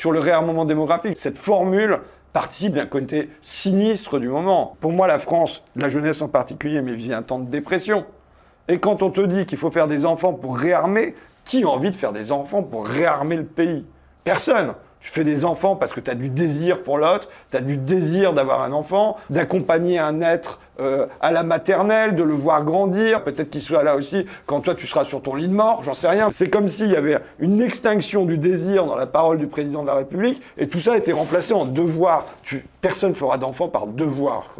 sur le réarmement démographique. Cette formule participe d'un côté sinistre du moment. Pour moi, la France, la jeunesse en particulier, mais vit un temps de dépression. Et quand on te dit qu'il faut faire des enfants pour réarmer, qui a envie de faire des enfants pour réarmer le pays? Personne. Tu fais des enfants parce que tu as du désir pour l'autre, tu as du désir d'avoir un enfant, d'accompagner un être euh, à la maternelle, de le voir grandir, peut-être qu'il soit là aussi quand toi tu seras sur ton lit de mort, j'en sais rien. C'est comme s'il y avait une extinction du désir dans la parole du président de la République et tout ça a été remplacé en devoir. Tu, personne fera d'enfant par devoir.